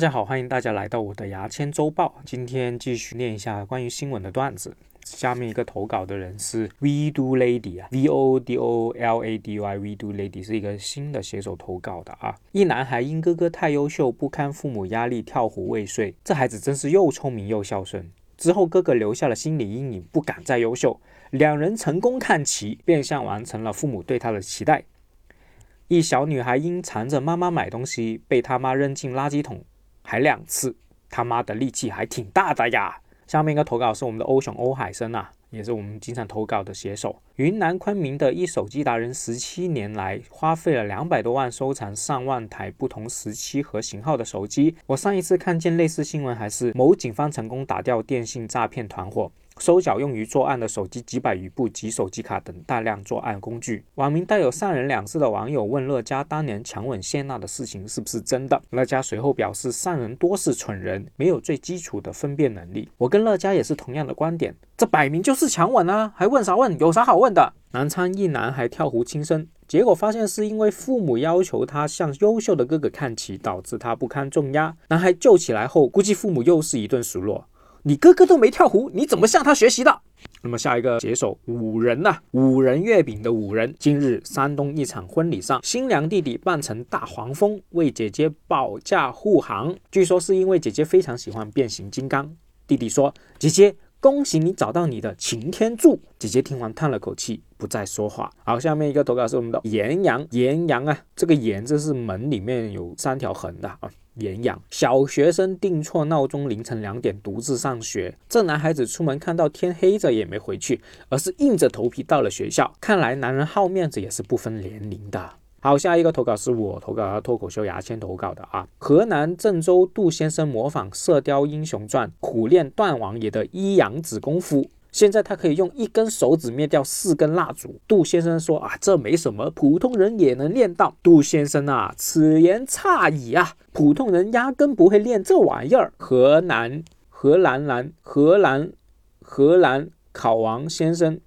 大家好，欢迎大家来到我的牙签周报。今天继续念一下关于新闻的段子。下面一个投稿的人是 V Do Lady 啊，V O D O L A D Y，V Do Lady 是一个新的写手投稿的啊。一男孩因哥哥太优秀，不堪父母压力跳湖未遂。这孩子真是又聪明又孝顺。之后哥哥留下了心理阴影，不敢再优秀。两人成功看齐，变相完成了父母对他的期待。一小女孩因缠着妈妈买东西，被他妈扔进垃圾桶。还两次，他妈的力气还挺大的呀！下面一个投稿是我们的欧熊欧海生啊，也是我们经常投稿的写手。云南昆明的一手机达人，十七年来花费了两百多万收藏上万台不同时期和型号的手机。我上一次看见类似新闻，还是某警方成功打掉电信诈骗团伙。收缴用于作案的手机几百余部及手机卡等大量作案工具。网名带有“善人”两字的网友问乐嘉当年强吻谢娜的事情是不是真的？乐嘉随后表示：“善人多是蠢人，没有最基础的分辨能力。”我跟乐嘉也是同样的观点，这摆明就是强吻啊，还问啥问？有啥好问的？南昌一男孩跳湖轻生，结果发现是因为父母要求他向优秀的哥哥看齐，导致他不堪重压。男孩救起来后，估计父母又是一顿数落。你哥哥都没跳湖，你怎么向他学习的？那么下一个解手五人呐，五人月饼的五人。今日山东一场婚礼上，新娘弟弟扮成大黄蜂为姐姐保驾护航，据说是因为姐姐非常喜欢变形金刚。弟弟说：“姐姐，恭喜你找到你的擎天柱。”姐姐听完叹了口气，不再说话。好，下面一个投稿是我们的岩阳，岩阳啊，这个岩这是门里面有三条横的啊。岩阳小学生定错闹钟，凌晨两点独自上学。这男孩子出门看到天黑着也没回去，而是硬着头皮到了学校。看来男人好面子也是不分年龄的。好，下一个投稿是我投稿，脱口秀牙签投稿的啊。河南郑州杜先生模仿《射雕英雄传》，苦练段王爷的一阳指功夫。现在他可以用一根手指灭掉四根蜡烛。杜先生说啊，这没什么，普通人也能练到。杜先生啊，此言差矣啊，普通人压根不会练这玩意儿。河南，河南南，河南，河南考王先生。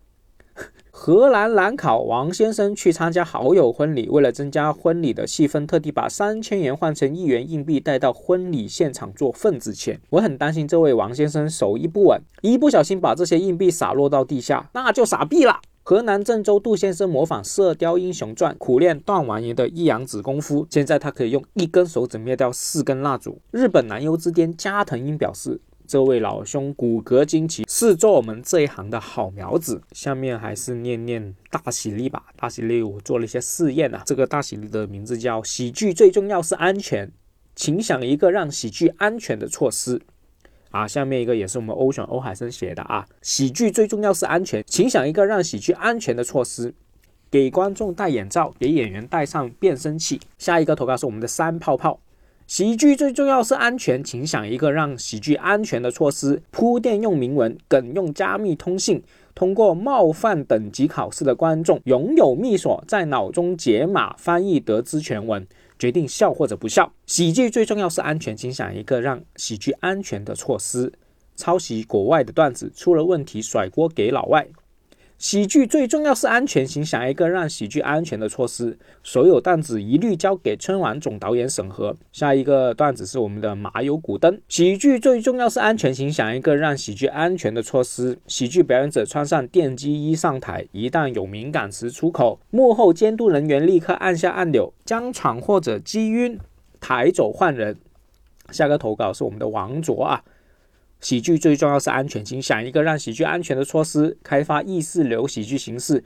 荷兰兰考王先生去参加好友婚礼，为了增加婚礼的气氛，特地把三千元换成一元硬币带到婚礼现场做份子钱。我很担心这位王先生手艺不稳，一不小心把这些硬币洒落到地下，那就傻逼了。河南郑州杜先生模仿《射雕英雄传》，苦练段王爷的一阳指功夫，现在他可以用一根手指灭掉四根蜡烛。日本男优之巅加藤鹰表示。这位老兄骨骼惊奇，是做我们这一行的好苗子。下面还是念念大喜力吧。大喜力我做了一些试验啊。这个大喜力的名字叫“喜剧最重要是安全”，请想一个让喜剧安全的措施。啊，下面一个也是我们欧选欧海生写的啊。喜剧最重要是安全，请想一个让喜剧安全的措施。给观众戴眼罩，给演员戴上变声器。下一个投稿是我们的三泡泡。喜剧最重要是安全，请想一个让喜剧安全的措施。铺垫用明文，梗用加密通信。通过冒犯等级考试的观众拥有密锁，在脑中解码翻译得知全文，决定笑或者不笑。喜剧最重要是安全，请想一个让喜剧安全的措施。抄袭国外的段子出了问题，甩锅给老外。喜剧最重要是安全，请想一个让喜剧安全的措施。所有段子一律交给春晚总导演审核。下一个段子是我们的麻油古灯。喜剧最重要是安全，请想一个让喜剧安全的措施。喜剧表演者穿上电击衣上台，一旦有敏感词出口，幕后监督人员立刻按下按钮，将场或者击晕，抬走换人。下个投稿是我们的王卓啊。喜剧最重要是安全，请想一个让喜剧安全的措施。开发意识流喜剧形式，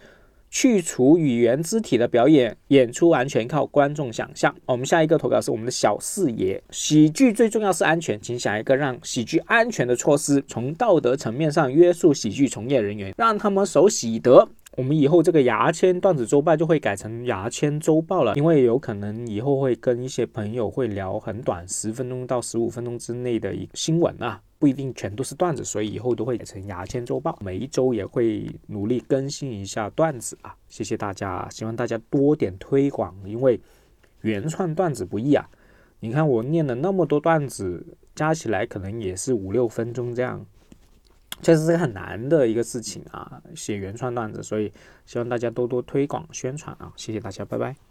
去除语言肢体的表演，演出完全靠观众想象。我们下一个投稿是我们的小四爷。喜剧最重要是安全，请想一个让喜剧安全的措施。从道德层面上约束喜剧从业人员，让他们守喜德。我们以后这个牙签段子周报就会改成牙签周报了，因为有可能以后会跟一些朋友会聊很短，十分钟到十五分钟之内的一个新闻啊。不一定全都是段子，所以以后都会改成牙签周报，每一周也会努力更新一下段子啊！谢谢大家，希望大家多点推广，因为原创段子不易啊！你看我念了那么多段子，加起来可能也是五六分钟这样，确实是很难的一个事情啊！写原创段子，所以希望大家多多推广宣传啊！谢谢大家，拜拜。